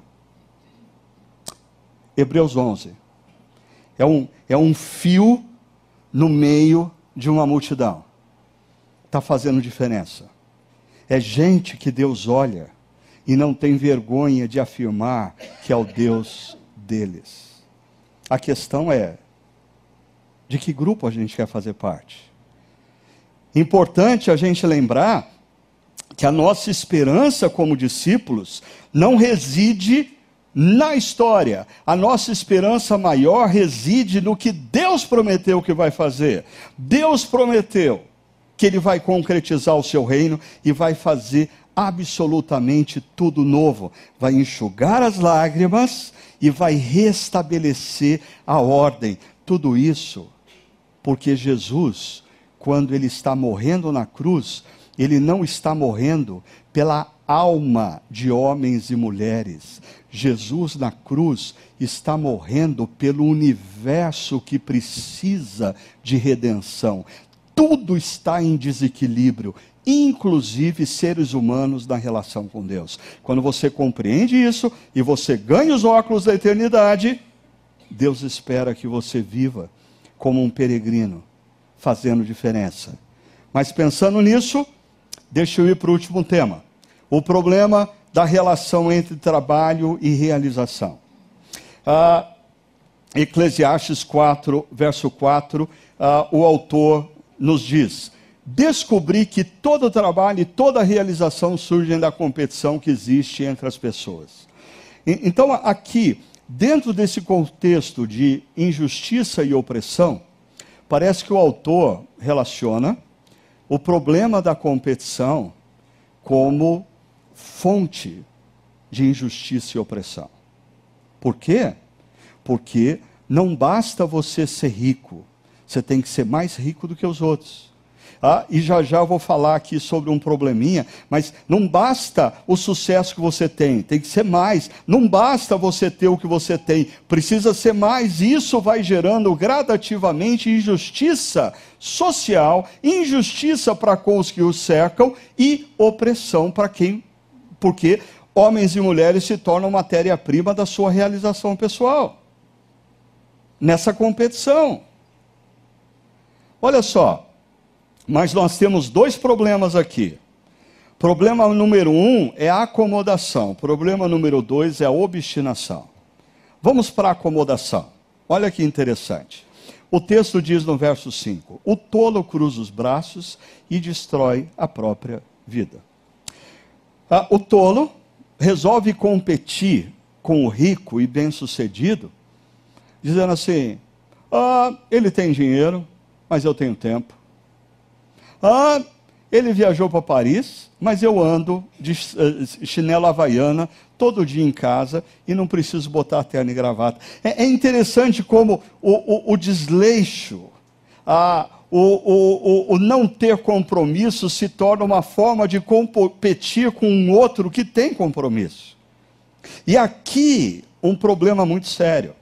A: Hebreus 11. É um, é um fio no meio de uma multidão. Está fazendo diferença. É gente que Deus olha e não tem vergonha de afirmar que é o Deus deles. A questão é: de que grupo a gente quer fazer parte? Importante a gente lembrar que a nossa esperança como discípulos não reside na história. A nossa esperança maior reside no que Deus prometeu que vai fazer. Deus prometeu que Ele vai concretizar o seu reino e vai fazer absolutamente tudo novo. Vai enxugar as lágrimas e vai restabelecer a ordem. Tudo isso porque Jesus, quando ele está morrendo na cruz, ele não está morrendo pela alma de homens e mulheres. Jesus na cruz está morrendo pelo universo que precisa de redenção. Tudo está em desequilíbrio inclusive seres humanos na relação com Deus. Quando você compreende isso e você ganha os óculos da eternidade, Deus espera que você viva como um peregrino, fazendo diferença. Mas pensando nisso, deixa eu ir para o último tema: o problema da relação entre trabalho e realização. Ah, Eclesiastes 4, verso 4, ah, o autor nos diz: Descobri que todo trabalho e toda realização surgem da competição que existe entre as pessoas. Então, aqui, dentro desse contexto de injustiça e opressão, parece que o autor relaciona o problema da competição como fonte de injustiça e opressão. Por quê? Porque não basta você ser rico, você tem que ser mais rico do que os outros. Ah, e já já eu vou falar aqui sobre um probleminha, mas não basta o sucesso que você tem, tem que ser mais. Não basta você ter o que você tem, precisa ser mais. Isso vai gerando gradativamente injustiça social, injustiça para com os que o cercam e opressão para quem, porque homens e mulheres se tornam matéria-prima da sua realização pessoal. Nessa competição. Olha só, mas nós temos dois problemas aqui. Problema número um é a acomodação. Problema número dois é a obstinação. Vamos para a acomodação. Olha que interessante. O texto diz no verso 5: O tolo cruza os braços e destrói a própria vida. Ah, o tolo resolve competir com o rico e bem-sucedido, dizendo assim: ah, ele tem dinheiro, mas eu tenho tempo. Ah, ele viajou para Paris, mas eu ando de uh, chinelo havaiana todo dia em casa e não preciso botar terno e gravata. É, é interessante como o, o, o desleixo, a, o, o, não ter compromisso se torna uma forma de competir com um outro que tem compromisso. E aqui, um problema muito sério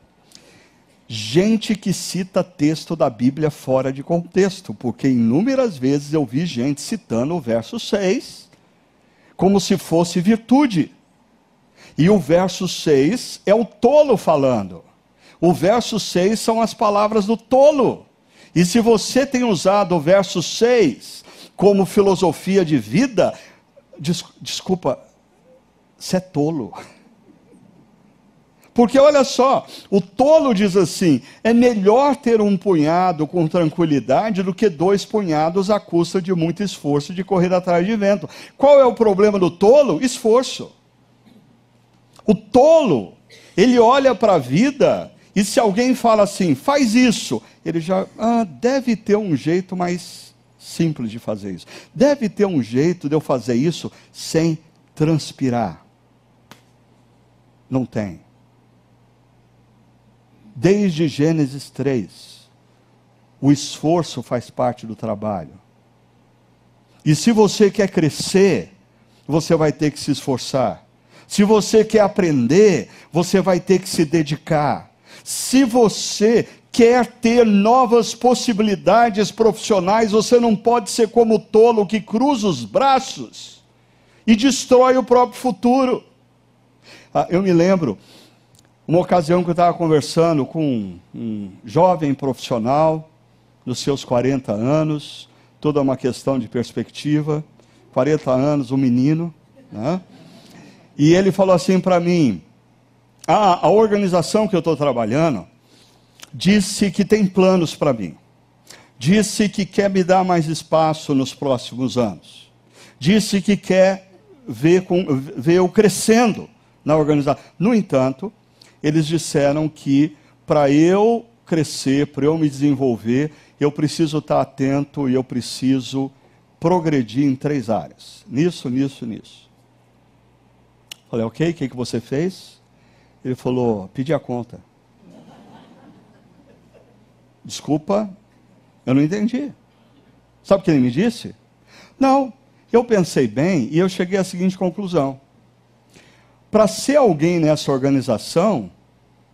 A: gente que cita texto da Bíblia fora de contexto, porque inúmeras vezes eu vi gente citando o verso 6 como se fosse virtude. E o verso 6 é o tolo falando. O verso 6 são as palavras do tolo. E se você tem usado o verso 6 como filosofia de vida, des desculpa, você é tolo. Porque olha só, o tolo diz assim: é melhor ter um punhado com tranquilidade do que dois punhados à custa de muito esforço de correr atrás de vento. Qual é o problema do tolo? Esforço. O tolo, ele olha para a vida e se alguém fala assim, faz isso, ele já ah, deve ter um jeito mais simples de fazer isso. Deve ter um jeito de eu fazer isso sem transpirar. Não tem desde Gênesis 3. O esforço faz parte do trabalho. E se você quer crescer, você vai ter que se esforçar. Se você quer aprender, você vai ter que se dedicar. Se você quer ter novas possibilidades profissionais, você não pode ser como o tolo que cruza os braços e destrói o próprio futuro. Ah, eu me lembro uma ocasião que eu estava conversando com um jovem profissional, nos seus 40 anos, toda uma questão de perspectiva, 40 anos, um menino, né? e ele falou assim para mim: ah, a organização que eu estou trabalhando disse que tem planos para mim, disse que quer me dar mais espaço nos próximos anos, disse que quer ver, com, ver eu crescendo na organização. No entanto, eles disseram que para eu crescer, para eu me desenvolver, eu preciso estar atento e eu preciso progredir em três áreas: nisso, nisso, nisso. Falei, ok, o que, que você fez? Ele falou, pedi a conta. Desculpa, eu não entendi. Sabe o que ele me disse? Não, eu pensei bem e eu cheguei à seguinte conclusão para ser alguém nessa organização,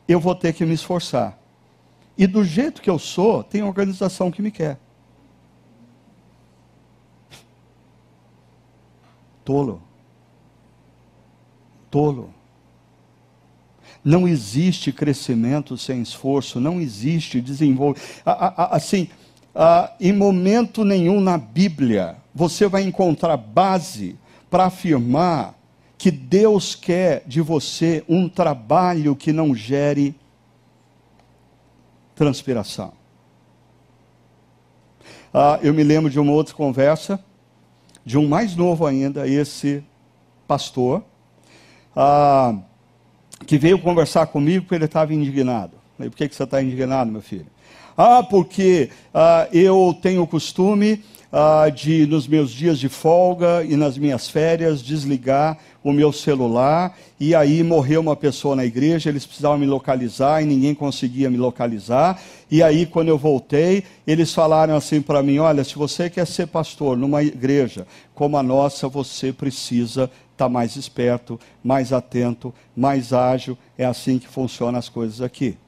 A: eu vou ter que me esforçar. E do jeito que eu sou, tem organização que me quer. Tolo. Tolo. Não existe crescimento sem esforço, não existe desenvolvimento. Assim, em momento nenhum na Bíblia você vai encontrar base para afirmar que Deus quer de você um trabalho que não gere transpiração. Ah, eu me lembro de uma outra conversa, de um mais novo ainda, esse pastor, ah, que veio conversar comigo porque ele estava indignado. Falei, por que, que você está indignado, meu filho? Ah, porque ah, eu tenho o costume ah, de, nos meus dias de folga e nas minhas férias, desligar o meu celular. E aí morreu uma pessoa na igreja, eles precisavam me localizar e ninguém conseguia me localizar. E aí, quando eu voltei, eles falaram assim para mim: Olha, se você quer ser pastor numa igreja como a nossa, você precisa tá mais esperto, mais atento, mais ágil. É assim que funcionam as coisas aqui.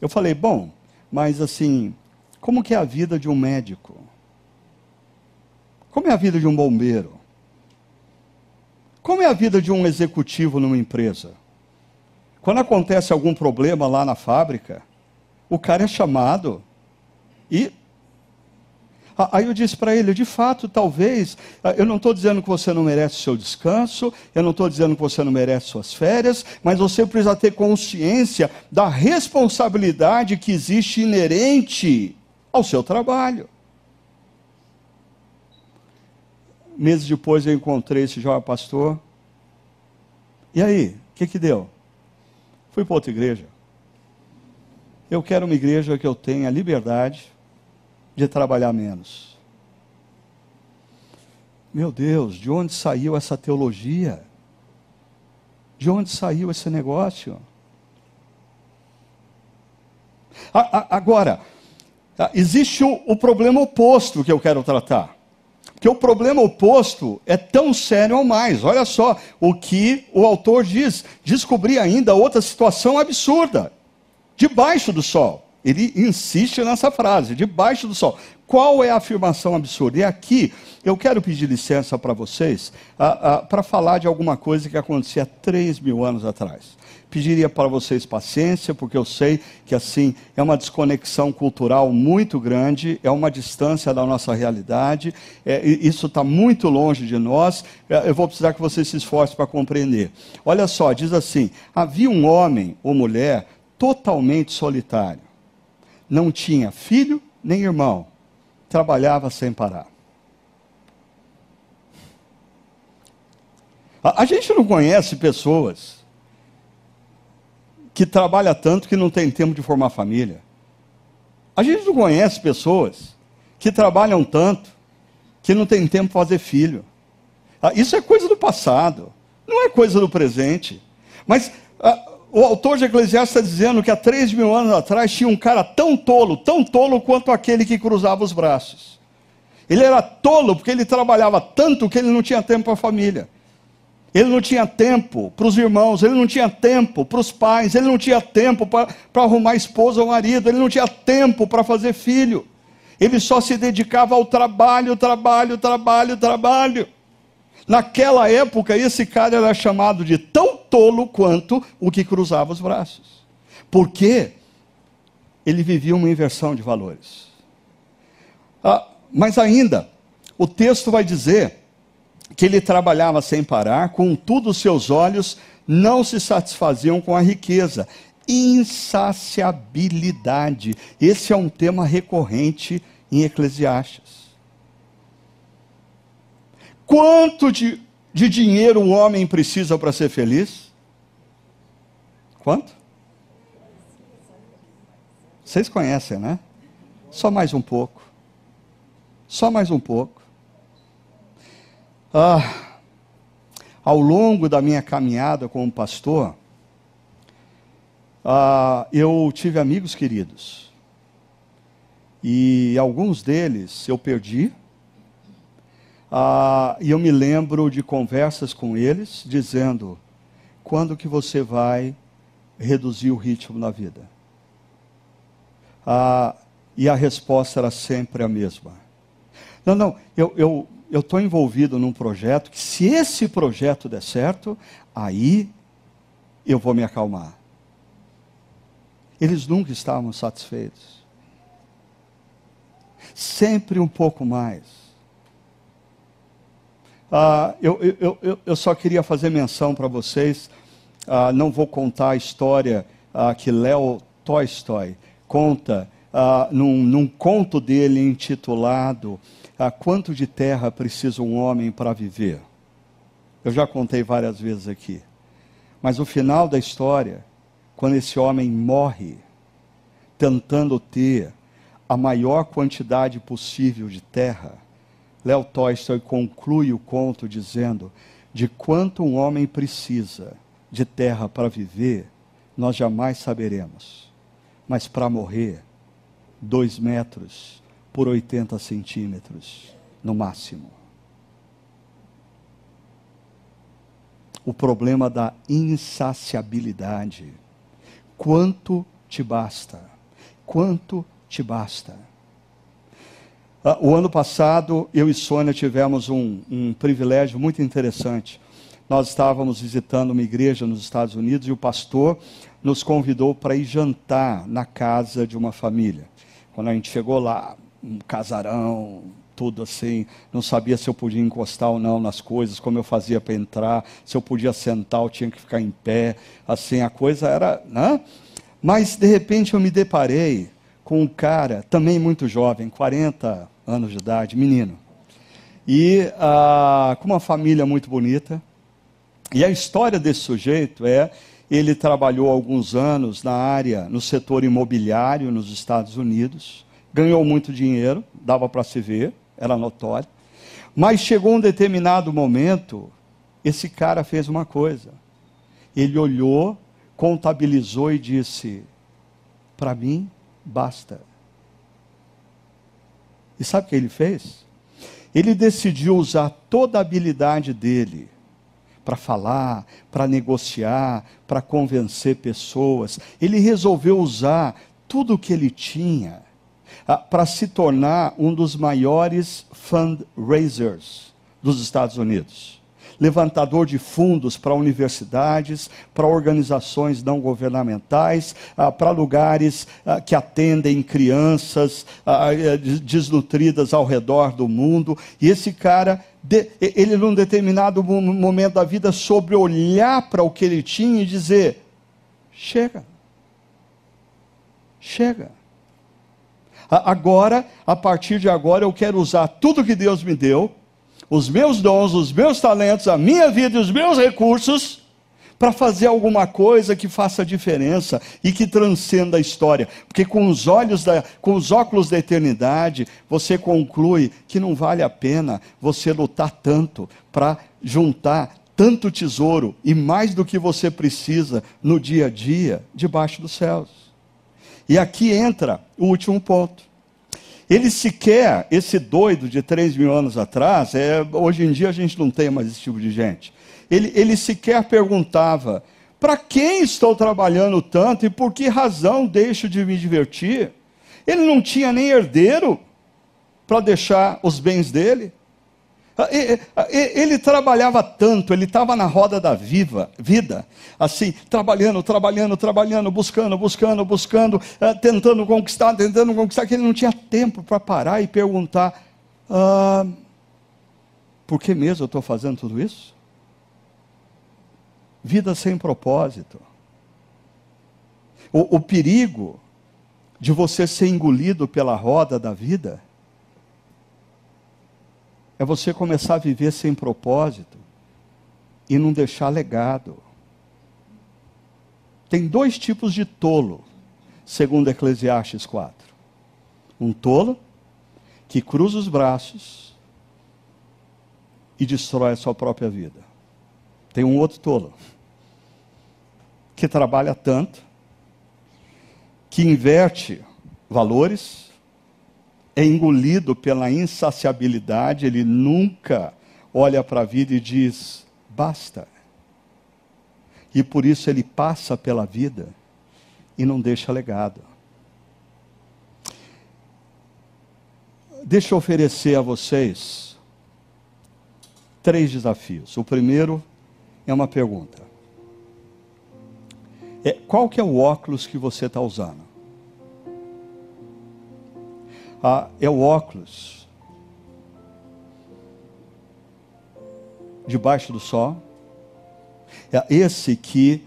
A: Eu falei: Bom, mas assim, como que é a vida de um médico? Como é a vida de um bombeiro? Como é a vida de um executivo numa empresa? Quando acontece algum problema lá na fábrica, o cara é chamado e. Aí eu disse para ele: de fato, talvez, eu não estou dizendo que você não merece seu descanso, eu não estou dizendo que você não merece suas férias, mas você precisa ter consciência da responsabilidade que existe inerente ao seu trabalho. Meses depois eu encontrei esse jovem pastor. E aí, o que, que deu? Fui para outra igreja. Eu quero uma igreja que eu tenha liberdade de trabalhar menos. Meu Deus, de onde saiu essa teologia? De onde saiu esse negócio? Agora, existe o, problema oposto que eu quero tratar que o problema oposto é tão sério ou mais. Olha só o que o autor diz: descobri ainda outra situação absurda. Debaixo do sol. Ele insiste nessa frase, debaixo do sol. Qual é a afirmação absurda? E aqui eu quero pedir licença para vocês para falar de alguma coisa que acontecia há 3 mil anos atrás. Pediria para vocês paciência, porque eu sei que assim é uma desconexão cultural muito grande, é uma distância da nossa realidade, é, isso está muito longe de nós. É, eu vou precisar que vocês se esforcem para compreender. Olha só, diz assim: havia um homem ou mulher totalmente solitário, não tinha filho nem irmão, trabalhava sem parar. A, a gente não conhece pessoas que trabalha tanto que não tem tempo de formar família. A gente não conhece pessoas que trabalham tanto que não tem tempo para fazer filho. Ah, isso é coisa do passado, não é coisa do presente. Mas ah, o autor de Eclesiastes está dizendo que há três mil anos atrás tinha um cara tão tolo, tão tolo quanto aquele que cruzava os braços. Ele era tolo porque ele trabalhava tanto que ele não tinha tempo para a família. Ele não tinha tempo para os irmãos, ele não tinha tempo para os pais, ele não tinha tempo para arrumar esposa ou marido, ele não tinha tempo para fazer filho. Ele só se dedicava ao trabalho, trabalho, trabalho, trabalho. Naquela época, esse cara era chamado de tão tolo quanto o que cruzava os braços. Porque ele vivia uma inversão de valores. Ah, mas ainda, o texto vai dizer que ele trabalhava sem parar, contudo, seus olhos não se satisfaziam com a riqueza. Insaciabilidade. Esse é um tema recorrente em Eclesiastes. Quanto de, de dinheiro um homem precisa para ser feliz? Quanto? Vocês conhecem, né? Só mais um pouco. Só mais um pouco. Ah, ao longo da minha caminhada como pastor, ah, eu tive amigos queridos. E alguns deles eu perdi. Ah, e eu me lembro de conversas com eles, dizendo: quando que você vai reduzir o ritmo na vida? Ah, e a resposta era sempre a mesma. Não, não, eu, eu, eu estou envolvido num projeto que, se esse projeto der certo, aí eu vou me acalmar. Eles nunca estavam satisfeitos. sempre um pouco mais. Ah, eu, eu, eu, eu, só queria fazer menção para vocês, ah, não vou contar a história ah, que Léo Tolstói conta ah, num, num, conto dele intitulado ah, Quanto de terra precisa um homem para viver? Eu já contei várias vezes aqui. Mas o final da história, quando esse homem morre, tentando ter a maior quantidade possível de terra, Léo Tolstói conclui o conto dizendo: de quanto um homem precisa de terra para viver, nós jamais saberemos. Mas para morrer, dois metros por 80 centímetros, no máximo. O problema da insaciabilidade. Quanto te basta? Quanto te basta? Ah, o ano passado, eu e Sônia tivemos um, um privilégio muito interessante. Nós estávamos visitando uma igreja nos Estados Unidos e o pastor nos convidou para ir jantar na casa de uma família. Quando a gente chegou lá, um casarão, tudo assim, não sabia se eu podia encostar ou não nas coisas, como eu fazia para entrar, se eu podia sentar ou tinha que ficar em pé, assim, a coisa era, né? Mas de repente eu me deparei com um cara também muito jovem, 40 anos de idade, menino, e ah, com uma família muito bonita. E a história desse sujeito é ele trabalhou alguns anos na área, no setor imobiliário nos Estados Unidos, ganhou muito dinheiro, dava para se ver, era notório. Mas chegou um determinado momento, esse cara fez uma coisa. Ele olhou, contabilizou e disse: Para mim, basta. E sabe o que ele fez? Ele decidiu usar toda a habilidade dele para falar, para negociar, para convencer pessoas. Ele resolveu usar tudo o que ele tinha para se tornar um dos maiores fundraisers dos Estados Unidos levantador de fundos para universidades, para organizações não governamentais, ah, para lugares ah, que atendem crianças ah, eh, desnutridas ao redor do mundo. E esse cara, ele num determinado momento da vida, sobre olhar para o que ele tinha e dizer: chega, chega. Agora, a partir de agora, eu quero usar tudo que Deus me deu os meus dons, os meus talentos, a minha vida e os meus recursos para fazer alguma coisa que faça diferença e que transcenda a história. Porque com os olhos da, com os óculos da eternidade, você conclui que não vale a pena você lutar tanto para juntar tanto tesouro e mais do que você precisa no dia a dia debaixo dos céus. E aqui entra o último ponto. Ele sequer, esse doido de 3 mil anos atrás, é, hoje em dia a gente não tem mais esse tipo de gente. Ele, ele sequer perguntava: para quem estou trabalhando tanto e por que razão deixo de me divertir? Ele não tinha nem herdeiro para deixar os bens dele. Ah, ah, ele trabalhava tanto, ele estava na roda da viva, vida, assim, trabalhando, trabalhando, trabalhando, buscando, buscando, buscando, ah, tentando conquistar, tentando conquistar, que ele não tinha tempo para parar e perguntar: ah, por que mesmo eu estou fazendo tudo isso? Vida sem propósito. O, o perigo de você ser engolido pela roda da vida é você começar a viver sem propósito e não deixar legado. Tem dois tipos de tolo, segundo Eclesiastes 4. Um tolo que cruza os braços e destrói a sua própria vida. Tem um outro tolo que trabalha tanto, que inverte valores, é engolido pela insaciabilidade, ele nunca olha para a vida e diz: basta. E por isso ele passa pela vida e não deixa legado. Deixa eu oferecer a vocês três desafios. O primeiro é uma pergunta. É, qual que é o óculos que você está usando? Ah, é o óculos. Debaixo do sol. É esse que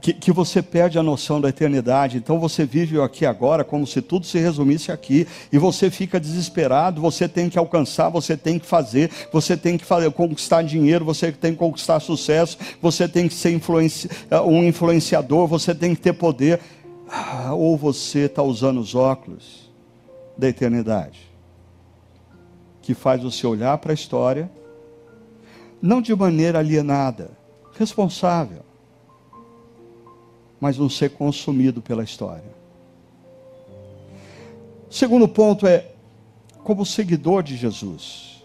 A: que, que, você perde a noção da eternidade. Então você vive aqui agora como se tudo se resumisse aqui, e você fica desesperado, você tem que alcançar, você tem que fazer, você tem que fazer, conquistar dinheiro, você tem que conquistar sucesso, você tem que ser influenci, um influenciador, você tem que ter poder. Ah, ou você está usando os óculos da eternidade, que faz você olhar para a história, não de maneira alienada, responsável mas não ser consumido pela história. Segundo ponto é, como seguidor de Jesus,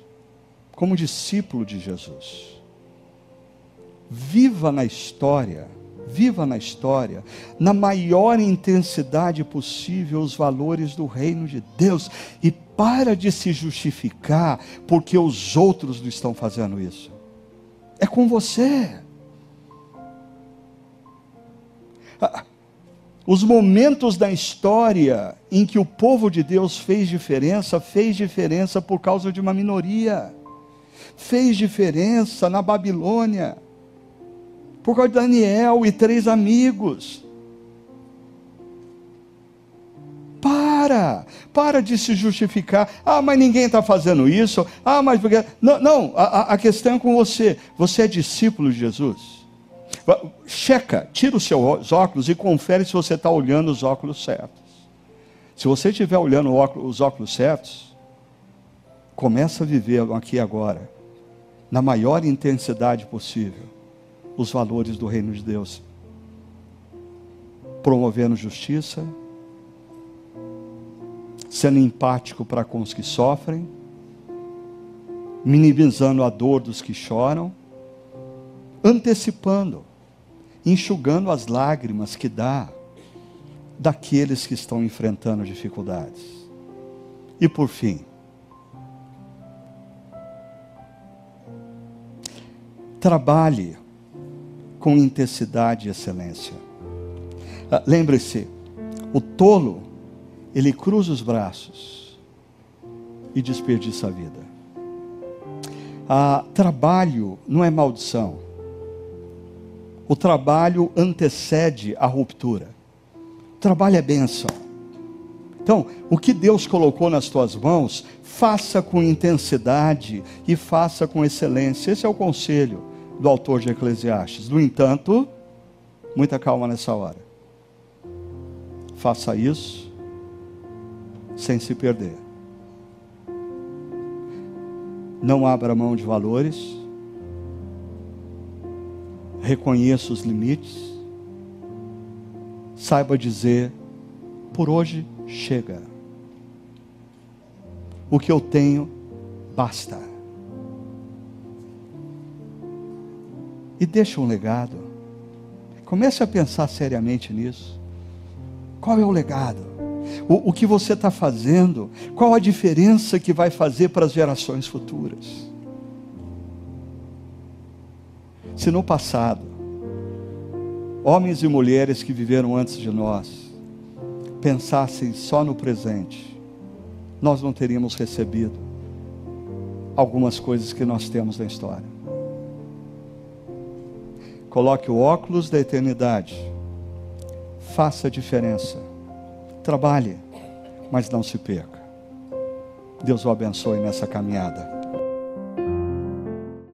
A: como discípulo de Jesus, viva na história, viva na história, na maior intensidade possível, os valores do reino de Deus e para de se justificar porque os outros não estão fazendo isso. É com você. Os momentos da história em que o povo de Deus fez diferença, fez diferença por causa de uma minoria. Fez diferença na Babilônia, por causa de Daniel e três amigos. Para, para de se justificar. Ah, mas ninguém está fazendo isso. Ah, mas porque. Não, não a, a questão é com você. Você é discípulo de Jesus. Checa, tira os seus óculos e confere se você está olhando os óculos certos. Se você estiver olhando os óculos certos, começa a viver aqui agora, na maior intensidade possível, os valores do reino de Deus. Promovendo justiça, sendo empático para com os que sofrem, minimizando a dor dos que choram, antecipando enxugando as lágrimas que dá daqueles que estão enfrentando dificuldades. E por fim, trabalhe com intensidade e excelência. Ah, lembre-se, o tolo, ele cruza os braços e desperdiça a vida. Ah, trabalho não é maldição. O trabalho antecede a ruptura. O trabalho é bênção. Então, o que Deus colocou nas tuas mãos, faça com intensidade e faça com excelência. Esse é o conselho do autor de Eclesiastes. No entanto, muita calma nessa hora. Faça isso sem se perder. Não abra mão de valores reconheça os limites, saiba dizer: por hoje chega. O que eu tenho basta. E deixa um legado. Comece a pensar seriamente nisso. Qual é o legado? O, o que você está fazendo? Qual a diferença que vai fazer para as gerações futuras? Se no passado, homens e mulheres que viveram antes de nós pensassem só no presente, nós não teríamos recebido algumas coisas que nós temos na história. Coloque o óculos da eternidade, faça a diferença, trabalhe, mas não se perca. Deus o abençoe nessa caminhada.